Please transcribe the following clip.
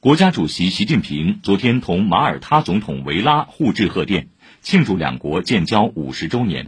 国家主席习近平昨天同马耳他总统维拉互致贺电庆祝两国建交五十周年。